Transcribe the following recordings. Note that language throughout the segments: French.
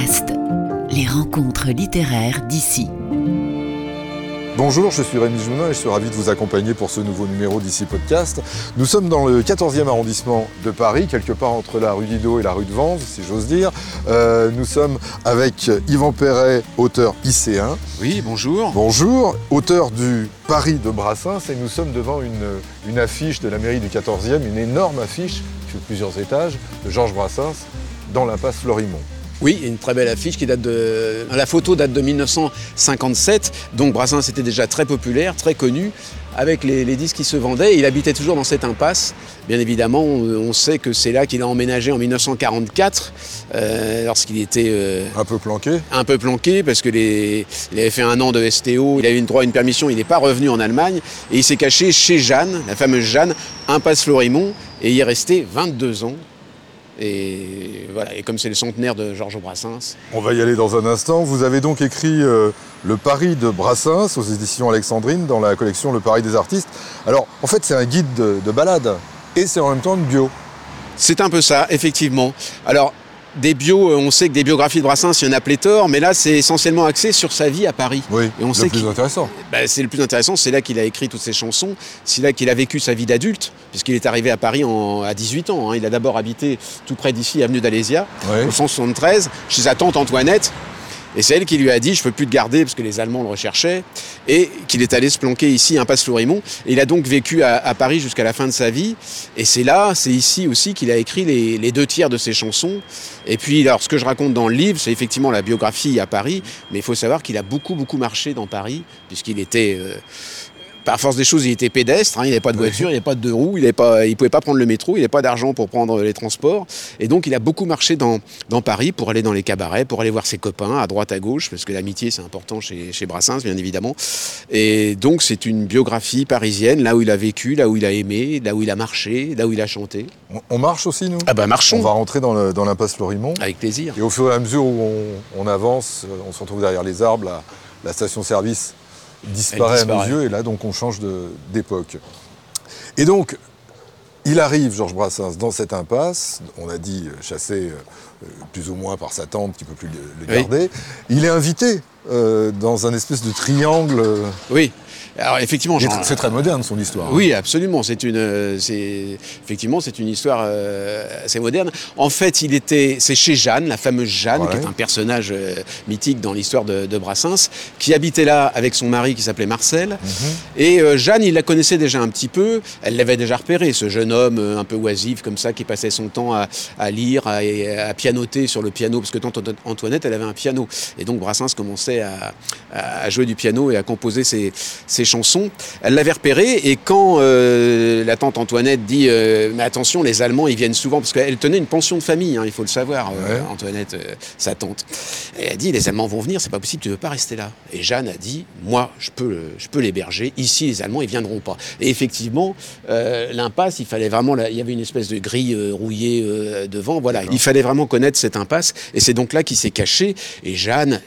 Podcast, les rencontres littéraires d'ici. Bonjour, je suis Rémi Jounin et je suis ravi de vous accompagner pour ce nouveau numéro d'ici podcast. Nous sommes dans le 14e arrondissement de Paris, quelque part entre la rue Didot et la rue de Vanves, si j'ose dire. Euh, nous sommes avec Yvan Perret, auteur IC1. Oui, bonjour. Bonjour, auteur du Paris de Brassens et nous sommes devant une, une affiche de la mairie du 14e, une énorme affiche qui fait plusieurs étages de Georges Brassens dans l'impasse Florimont. Oui, une très belle affiche qui date de. La photo date de 1957, donc Brassens était déjà très populaire, très connu, avec les, les disques qui se vendaient. Il habitait toujours dans cette impasse. Bien évidemment, on, on sait que c'est là qu'il a emménagé en 1944, euh, lorsqu'il était. euh, Un peu planqué. un peu planqué parce que les- il avait fait un an de STO, il avait une droit à une permission, il n'est pas revenu en Allemagne et il s'est caché chez Jeanne, la fameuse Jeanne, impasse Florimont et il y est resté 22 ans. Et voilà, et comme c'est le centenaire de Georges Brassens, On va y aller dans un instant. Vous avez donc écrit euh, Le Paris de Brassens aux éditions Alexandrine dans la collection Le Paris des artistes. Alors, en fait, c'est un guide de, de balade et c'est en même temps une bio. c'est un peu ça, effectivement. Alors, des bios, euh, on sait que des biographies de Brassens, il y en a pléthore, mais là, c'est essentiellement axé sur sa vie à Paris. Oui, Et on le sait plus intéressant. Ben, c'est le plus intéressant, c'est là qu'il a écrit toutes ses chansons, c'est là qu'il a vécu sa vie d'adulte, puisqu'il est arrivé à Paris en- à 18 ans. hein. Il a d'abord habité tout près d'ici, avenue d'Alésia, Oui. au 173, chez sa tante Antoinette. Et c'est elle qui lui a dit, je peux plus te garder parce que les Allemands le recherchaient, et qu'il est allé se planquer ici, impasse Florimont. Et il a donc vécu à, Paris jusqu'à la fin de sa vie. Et c'est là, c'est ici aussi qu'il a écrit les, les deux tiers de ses chansons. Et puis, alors, ce que je raconte dans le livre, c'est effectivement la biographie à Paris, mais il faut savoir qu'il a beaucoup, beaucoup marché dans Paris, puisqu'il était... euh, par force des choses, il était pédestre, hein, il n'avait pas de voiture, il n'avait pas de deux roues, il ne pouvait pas prendre le métro, il n'avait pas d'argent pour prendre les transports. Et donc, il a beaucoup marché dans, dans Paris pour aller dans les cabarets, pour aller voir ses copains à droite, à gauche, parce que l'amitié, c'est important chez, chez Brassens, bien évidemment. Et donc, c'est une biographie parisienne, là où il a vécu, là où il a aimé, là où il a marché, là où il a chanté. On, on marche aussi, nous? Ah bah, On marchons va rentrer dans l'impasse Florimont. Avec plaisir. Et au fur et à mesure où on, on avance, euh, on se retrouve derrière les arbres, la, la station-service disparaît, à nos yeux, et là, donc, on change d'époque. Et donc, il arrive, Georges Brassens, dans cette impasse, on a dit euh, chassé euh, euh, plus ou moins par sa tante qui ne peut plus le, le Oui. garder. Il est invité euh, dans un espèce de triangle. Oui. Alors, effectivement, C'est très moderne, son histoire. hein. Oui, absolument. C'est une, euh, c'est effectivement, c'est une histoire euh, assez moderne. En fait, il était, c'est chez Jeanne, la fameuse Jeanne, qui est un personnage euh, mythique dans l'histoire de, de Brassens, qui habitait là avec son mari qui s'appelait Marcel. Et euh, Jeanne, il la connaissait déjà un petit peu. Elle l'avait déjà repéré, ce jeune homme un peu oisif comme ça, qui passait son temps à, à lire, à, à pianoter sur le piano, parce que tante Antoinette, elle avait un piano. Et donc Brassens commençait à, à jouer du piano et à composer ses, ses chansons. Elle l'avait repéré et quand euh, la tante Antoinette dit euh, mais attention les Allemands ils viennent souvent parce qu'elle tenait une pension de famille hein, il faut le savoir euh. Antoinette sa tante. Et elle dit les Allemands vont venir c'est pas possible tu veux pas rester là et Jeanne a dit moi je peux je peux l'héberger. Ici les Allemands ils viendront pas et effectivement l'impasse il fallait vraiment la- il y avait une espèce de grille rouillée devant voilà. Il fallait vraiment connaître cette impasse et c'est donc là qu'il s'est caché et Jeanne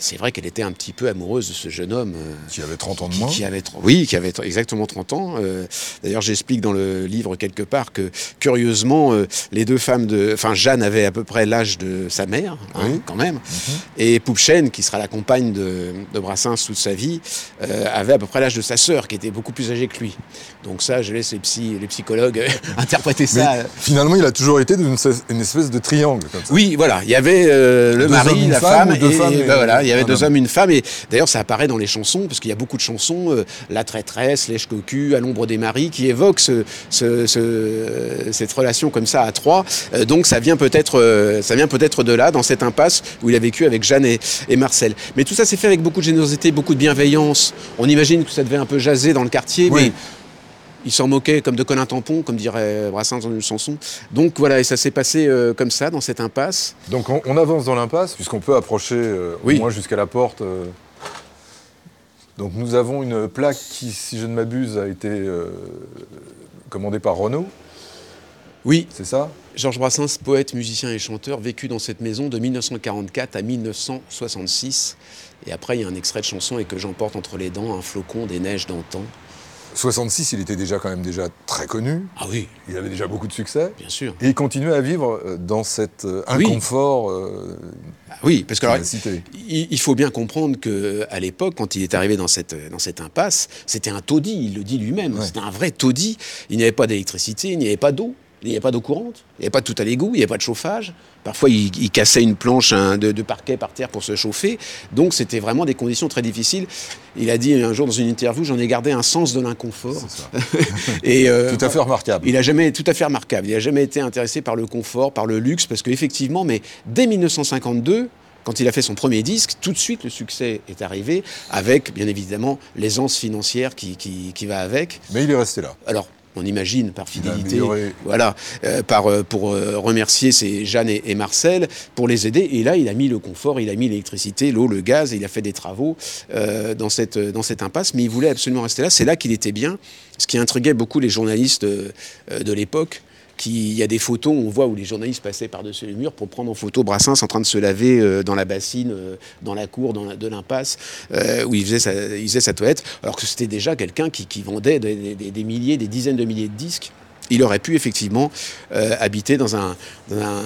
c'est vrai qu'elle était un petit peu amoureuse de ce jeune homme. euh, Qui avait 30 ans de moins. qui avait, tr- oui, qui avait exactement 30 ans. Euh, D'ailleurs, j'explique dans le livre quelque part que, curieusement, euh, les deux femmes de... Enfin, Jeanne avait à peu près l'âge de sa mère, hein, quand même. Et Poupchen, qui sera la compagne de, de Brassens toute sa vie, avait à peu près l'âge de sa sœur, qui était beaucoup plus âgée que lui. Donc ça, je laisse les, psy, les psychologues interpréter ça. finalement, il a toujours été une espèce de triangle, comme ça. Oui, voilà, il y avait euh, le mari, la femme ou deux et femmes et ben voilà, il y avait un deux homme. hommes, une femme, et d'ailleurs ça apparaît dans les chansons, parce qu'il y a beaucoup de chansons, euh, La traîtresse, Lèche cocu, À l'ombre des maris, qui évoquent ce, ce- ce- cette relation comme ça à trois. Euh, donc ça vient peut-être, euh, ça vient peut-être de là, dans cette impasse où il a vécu avec Jeanne et, et Marcel. Mais tout ça s'est fait avec beaucoup de générosité, beaucoup de bienveillance. On imagine que ça devait un peu jaser dans le quartier, Oui. mais il s'en moquait comme de Colin Tampon, comme dirait Brassens dans une chanson. Donc voilà, et ça s'est passé euh, comme ça, dans cette impasse. Donc on, on avance dans l'impasse, puisqu'on peut approcher euh, Oui. au moins jusqu'à la porte. euh. Donc nous avons une plaque qui, si je ne m'abuse, a été commandée par Renault, Oui, c'est ça? Georges Brassens, poète, musicien et chanteur, vécu dans cette maison de 1944 à 1966. Et après, il y a un extrait de chanson et que j'emporte entre les dents, un flocon des neiges d'antan. 66, il était déjà quand même déjà très connu. Ah oui, Il avait déjà beaucoup de succès. bien sûr. Et il continuait à vivre euh, dans cet euh, Oui. inconfort euh, Ah oui, parce que alors, il faut bien comprendre que à l'époque, quand il est arrivé dans cette, dans cette impasse, c'était un taudis, il le dit lui-même. Ouais. C'était un vrai taudis. Il n'y avait pas d'électricité, il n'y avait pas d'eau. Il n'y avait pas d'eau courante, il n'y avait pas de tout à l'égout, il n'y avait pas de chauffage. Parfois, il, il cassait une planche hein, de, de parquet par terre pour se chauffer. Donc, c'était vraiment des conditions très difficiles. Il a dit un jour dans une interview, j'en ai gardé un sens de l'inconfort. Et euh, Tout à fait remarquable. il a jamais tout à fait remarquable. Il n'a jamais été intéressé par le confort, par le luxe, parce qu'effectivement, mais dès 1952, quand il a fait son premier disque, tout de suite le succès est arrivé, avec bien évidemment l'aisance financière qui, qui, qui va avec. Mais il est resté là. Alors, on imagine par fidélité, voilà, euh, par, euh, pour euh, remercier ses Jeanne et, et Marcel pour les aider. Et là, il a mis le confort, il a mis l'électricité, l'eau, le gaz, et il a fait des travaux dans, cette, dans cette impasse. Mais il voulait absolument rester là. C'est là qu'il était bien. Ce qui intriguait beaucoup les journalistes de l'époque. Il y a des photos, on voit où les journalistes passaient par-dessus les murs pour prendre en photo Brassens en train de se laver euh, dans la bassine, euh, dans la cour dans de l'impasse, euh, où il faisait, sa, toilette, alors que c'était déjà quelqu'un qui, vendait des milliers, des dizaines de milliers de disques. Il aurait pu effectivement euh, habiter dans un, dans, un,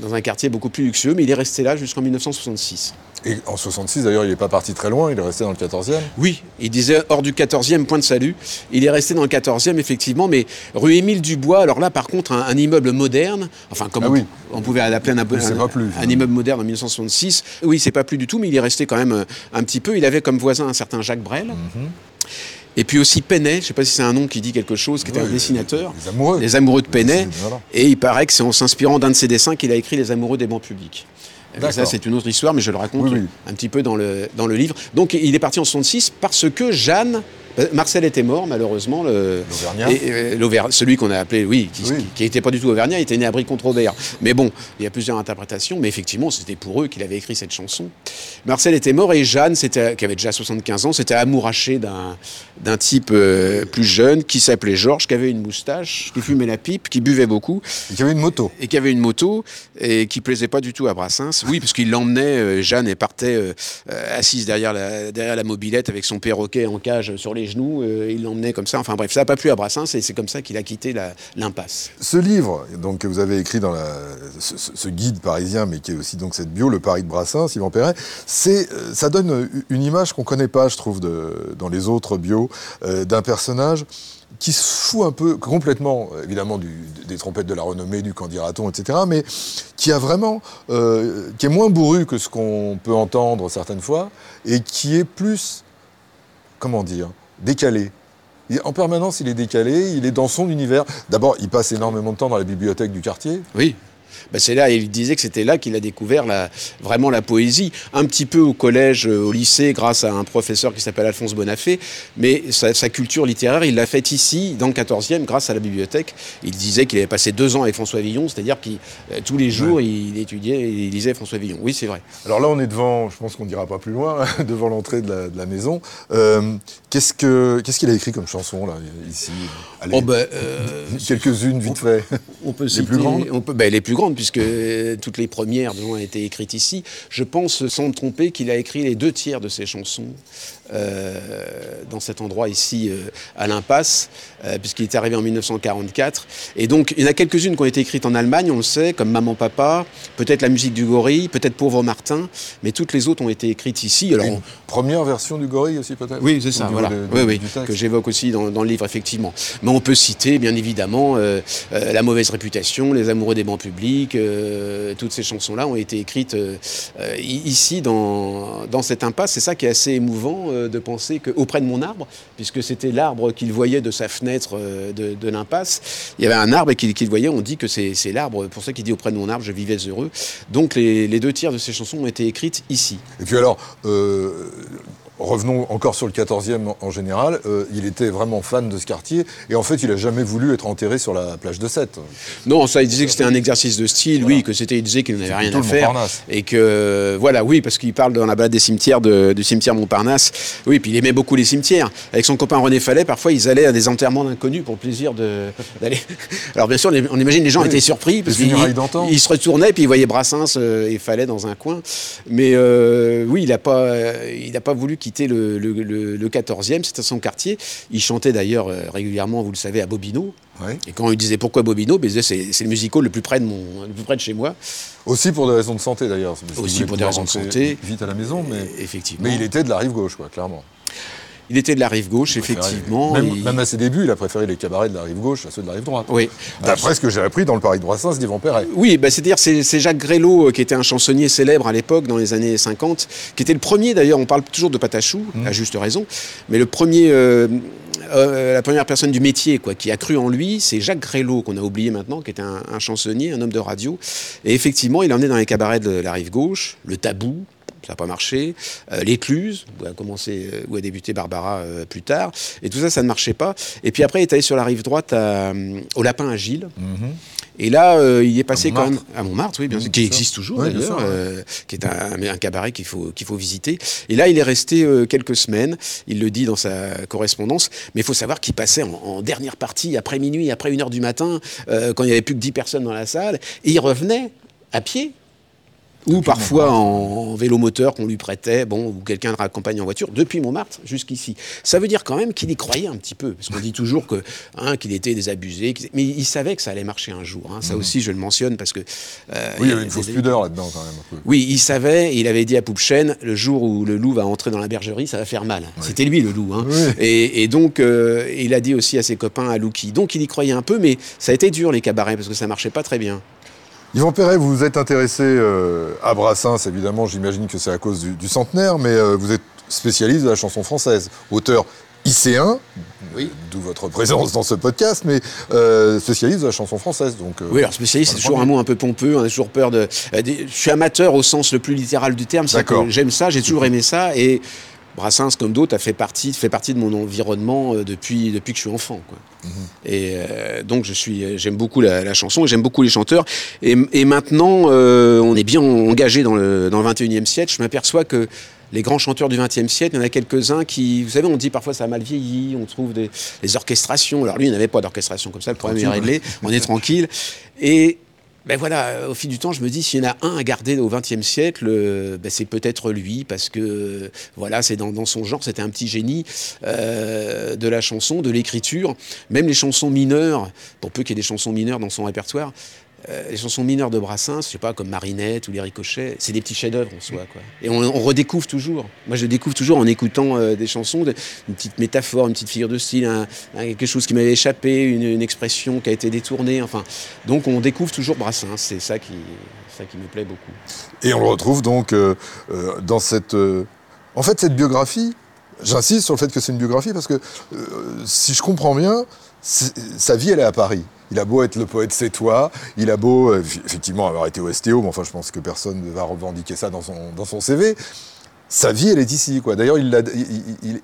dans un quartier beaucoup plus luxueux, mais il est resté là jusqu'en 1966. Et en 66, d'ailleurs, il n'est pas parti très loin, il est resté dans le 14e. Oui, il disait hors du 14e, point de salut. Il est resté dans le 14e, effectivement, mais rue Émile Dubois, alors là, par contre, un, un immeuble moderne, enfin, comme Ah on, oui. on pouvait l'appeler un, un- finalement. immeuble moderne en 1966. Oui, c'est pas plus du tout, mais il est resté quand même euh, un petit peu. Il avait comme voisin un certain Jacques Brel. Mhm. Et puis aussi Penet, je ne sais pas si c'est un nom qui dit quelque chose, qui était un dessinateur. Les amoureux. Les amoureux de Penet. Voilà. Et il paraît que c'est en s'inspirant d'un de ses dessins qu'il a écrit Les amoureux des bancs publics. Ça, c'est une autre histoire, mais je le raconte Oui, oui. un petit peu dans le, dans le livre. Donc, il est parti en 66 parce que Jeanne. Euh, Marcel était mort, malheureusement. L'Auvergnat. celui qu'on a appelé, oui, qui Oui. n'était pas du tout auvergnat, il était né à Brie-contre-Robert. Mais bon, il y a plusieurs interprétations, mais effectivement, c'était pour eux qu'il avait écrit cette chanson. Marcel était mort et Jeanne, qui avait déjà 75 ans, s'était amourachée d'un type euh, plus jeune qui s'appelait Georges, qui avait une moustache, qui fumait la pipe, qui buvait beaucoup Et qui avait une moto. et qui avait une moto et qui plaisait pas du tout à Brassens. Oui, parce qu'il l'emmenait, euh, Jeanne, et partait euh, assise derrière la, derrière la mobilette avec son perroquet en cage sur les genoux. euh, il l'emmenait comme ça. Enfin bref, ça n'a pas plu à Brassens et c'est comme ça qu'il a quitté l'impasse. Ce livre donc, que vous avez écrit dans ce, guide parisien, mais qui est aussi donc cette bio, Le Paris de Brassens, Yvan Perret, euh, ça donne une image qu'on ne connaît pas, je trouve, dans les autres bios, euh, d'un personnage qui se fout un peu complètement, évidemment, des trompettes de la renommée, du candidaton, etc., mais qui a vraiment, qui est moins bourru que ce qu'on peut entendre certaines fois, et qui est plus, comment dire, décalé. En permanence, il est décalé, il est dans son univers. D'abord, il passe énormément de temps dans la bibliothèque du quartier. Oui. Ben, c'est là, il disait que c'était là qu'il a découvert la- vraiment la poésie. Un petit peu au collège, euh, au lycée, grâce à un professeur qui s'appelle Alphonse Bonafé. Mais sa, sa culture littéraire, il l'a faite ici, dans le 14e, grâce à la bibliothèque. Il disait qu'il avait passé deux ans avec François Villon, c'est-à-dire qu'il euh, tous les jours, il étudiait et il lisait François Villon. Oui, c'est vrai. Alors là, on est devant, je pense qu'on n'ira pas plus loin, devant l'entrée de la, de la maison. Euh, qu'est-ce que- qu'est-ce qu'il a écrit comme chanson, là, ici? Allez, Oh, ben, euh, Quelques-unes, vite fait. On peut Les citer- plus grandes? on peut, ben, Les plus grandes, puisque euh, toutes les premières ont été écrites ici. Je pense, sans me tromper, qu'il a écrit les deux tiers de ses chansons euh, dans cet endroit ici, euh, à l'Impasse, euh, puisqu'il est arrivé en 1944. Et donc, il y en a quelques-unes qui ont été écrites en Allemagne, on le sait, comme Maman Papa, peut-être la musique du gorille, peut-être Pauvre Martin, mais toutes les autres ont été écrites ici. Alors, Une première version du gorille aussi, peut-être? Oui, c'est ça, Au niveau voilà. de- de- oui, oui, du texte. que j'évoque aussi dans, dans le livre, effectivement. Mais on peut citer, bien évidemment, La mauvaise réputation, Les amoureux des bancs publics, euh, toutes ces chansons-là ont été écrites euh, ici, dans, dans cette impasse. C'est ça qui est assez émouvant euh, de penser qu'auprès de mon arbre, puisque c'était l'arbre qu'il voyait de sa fenêtre de, l'impasse, il y avait un arbre qu'il voyait, on dit que c'est l'arbre, pour ça qu'il dit auprès de mon arbre, je vivais heureux. Donc les, les deux tiers de ces chansons ont été écrites ici. Et puis alors, revenons encore sur le 14e en, général. euh, il était vraiment fan de ce quartier. Et en fait, il n'a jamais voulu être enterré sur la plage de Sète. Non, ça, il disait que c'était un exercice de style, oui, que c'était, il disait qu'il n'avait rien à le faire. Et que, voilà, oui, parce qu'il parle dans la balade des cimetières de- du cimetière Montparnasse. Oui, puis il aimait beaucoup les cimetières. Avec son copain René Fallet, parfois, ils allaient à des enterrements d'inconnus pour le plaisir de- d'aller. Alors, bien sûr, on imagine les gens Oui, étaient surpris parce qu'ils ils se retournaient puis ils voyaient Brassens euh, et Fallet dans un coin. Mais euh, oui, il n'a pas, il n'a pas voulu quitter quitté le, le, le, 14e, c'était son quartier. Il chantait d'ailleurs euh, régulièrement, vous le savez, à Bobino. Et quand il disait pourquoi Bobino, ben, c'est le musical le plus près de mon, le plus près de chez moi. Aussi pour des raisons de santé d'ailleurs. Aussi pour des raisons de santé. Vite à la maison, mais effectivement. Mais il était de la rive gauche, quoi, clairement. Il était de la rive gauche, effectivement. Même, à ses débuts, il a préféré les cabarets de la rive gauche à ceux de la rive droite. Oui. D'après ce que j'ai appris dans le Paris de Brassens d'Yvan Perret. Oui, bah, c'est-à-dire c'est Jacques Grélot, euh, qui était un chansonnier célèbre à l'époque, dans les années 50, qui était le premier, d'ailleurs, on parle toujours de Patachou, mmh. à juste raison, mais le premier... Euh, euh, la première personne du métier quoi, qui a cru en lui, c'est Jacques Grélot, qu'on a oublié maintenant, qui était un, un, chansonnier, un homme de radio. Et effectivement, il emmené dans les cabarets de la rive gauche, le tabou, ça n'a pas marché. Euh, L'écluse, où a commencé, euh, où a débuté Barbara euh, plus tard. Et tout ça, ça ne marchait pas. Et puis après, il est allé sur la rive droite au Lapin à Gilles. Mhm. Et là, il est passé quand même à Montmartre, oui, bien sûr, qui existe toujours d'ailleurs, qui est un, cabaret qu'il faut, qu'il faut visiter. Et là, il est resté quelques semaines. Il le dit dans sa correspondance. Mais il faut savoir qu'il passait en, dernière partie, après minuit, après une heure du matin, quand il n'y avait plus que 10 personnes dans la salle. Et il revenait à pied ou parfois en, vélo moteur qu'on lui prêtait, bon, ou quelqu'un le raccompagne en voiture, depuis Montmartre jusqu'ici. Ça veut dire quand même qu'il y croyait un petit peu, parce qu'on dit toujours que hein, qu'il était désabusé, mais il savait que ça allait marcher un jour. Hein. Ça mhm. aussi, je le mentionne parce que. Euh, oui, il y avait une fausse pudeur là-dedans quand même. Oui, il savait, il avait dit à Poupchen, le jour où le loup va entrer dans la bergerie, ça va faire mal. C'était lui le loup. Hein. Et, donc, euh, il a dit aussi à ses copains, à Louki. Donc, il y croyait un peu, mais ça a été dur les cabarets parce que ça marchait pas très bien. Yvan Perret, vous vous êtes intéressé euh, à Brassens, évidemment, j'imagine que c'est à cause du, centenaire, mais euh, vous êtes spécialiste de la chanson française, auteur IC1, oui. d'où votre présence dans ce podcast, mais euh, spécialiste de la chanson française. Donc, oui, alors spécialiste, c'est toujours un mot un peu pompeux, on a toujours peur de... je suis amateur au sens le plus littéral du terme, c'est que j'aime ça, j'ai toujours aimé ça, et Brassens, comme d'autres, a fait partie, fait partie de mon environnement euh, depuis, depuis que je suis enfant. Quoi. Mhm. Et euh, donc, je suis, j'aime beaucoup la, chanson, j'aime beaucoup les chanteurs. Et, et maintenant, euh, on est bien engagé dans le, dans le 21e siècle. Je m'aperçois que les grands chanteurs du XXe siècle, il y en a quelques-uns qui, vous savez, on dit parfois ça a mal vieilli, on trouve des, orchestrations. Alors lui, il n'avait pas d'orchestration comme ça, le problème est réglé, on est tranquille. Et ben voilà, au fil du temps, je me dis, s'il y en a un à garder au XXe siècle, euh, ben c'est peut-être lui, parce que voilà, c'est dans, son genre, c'était un petit génie euh, de la chanson, de l'écriture. Même les chansons mineures, pour peu qu'il y ait des chansons mineures dans son répertoire, euh, les chansons mineures de Brassens, je sais pas, comme Marinette ou Les Ricochets, c'est des petits chefs-d'œuvre en soi. Quoi. Et on, redécouvre toujours. Moi, je découvre toujours en écoutant euh, des chansons, une petite métaphore, une petite figure de style, quelque chose qui m'avait échappé, une, expression qui a été détournée. Enfin, donc on découvre toujours Brassens. C'est ça qui, ça qui me plaît beaucoup. Et on le retrouve donc euh, dans cette, en fait, cette biographie. J'insiste sur le fait que c'est une biographie parce que si je comprends bien, sa vie elle est à Paris. Il a beau être le poète c'est toi, il a beau euh, effectivement avoir été ostéo, mais enfin je pense que personne ne va revendiquer ça dans son, dans son CV. Sa vie, elle est ici, quoi. D'ailleurs, il,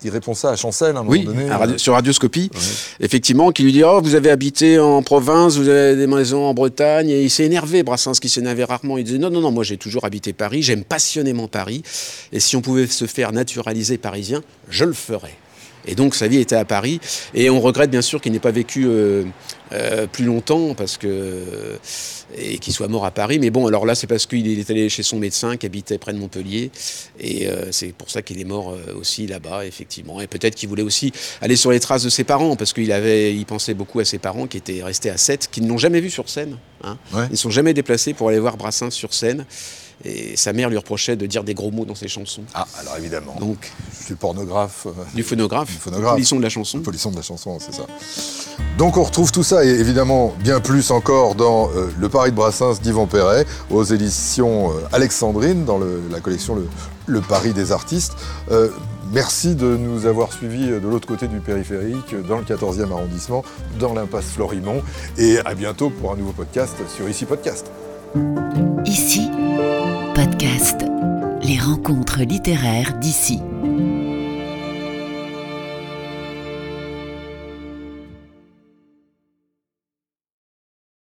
il, répond ça à Chancel à un moment donné. Euh. sur Radioscopie, effectivement, qui lui dit Oh, vous avez habité en province, vous avez des maisons en Bretagne. Et il s'est énervé, Brassens, qui s'énervait rarement. Il disait Non, non, non, moi j'ai toujours habité Paris, j'aime passionnément Paris. Et si on pouvait se faire naturaliser parisien, je le ferais. Et donc sa vie était à Paris. Et on regrette bien sûr qu'il n'ait pas vécu euh, euh, plus longtemps parce que et qu'il soit mort à Paris. Mais bon, alors là, c'est parce qu'il est allé chez son médecin qui habitait près de Montpellier. Et euh, c'est pour ça qu'il est mort aussi là-bas, effectivement. Et peut-être qu'il voulait aussi aller sur les traces de ses parents parce qu'il avait, il pensait beaucoup à ses parents qui étaient restés à Sète, qui ne l'ont jamais vu sur scène. Hein. Ils ne sont jamais déplacés pour aller voir Brassens sur scène. Et sa mère lui reprochait de dire des gros mots dans ses chansons. Ah, alors évidemment. Donc, du pornographe. Euh, du phonographe. Du phonographe. Polisson de la chanson. Polisson de la chanson, c'est ça. Donc on retrouve tout ça, et évidemment bien plus encore dans euh, Le Paris de Brassens d'Yvan Perret, aux éditions euh, Alexandrine, dans la collection le, Paris des artistes. merci de nous avoir suivis de l'autre côté du périphérique, dans le 14e arrondissement, dans l'impasse Florimont. Et à bientôt pour un nouveau podcast sur Ici Podcast. Ici, podcast. Les rencontres littéraires d'ici.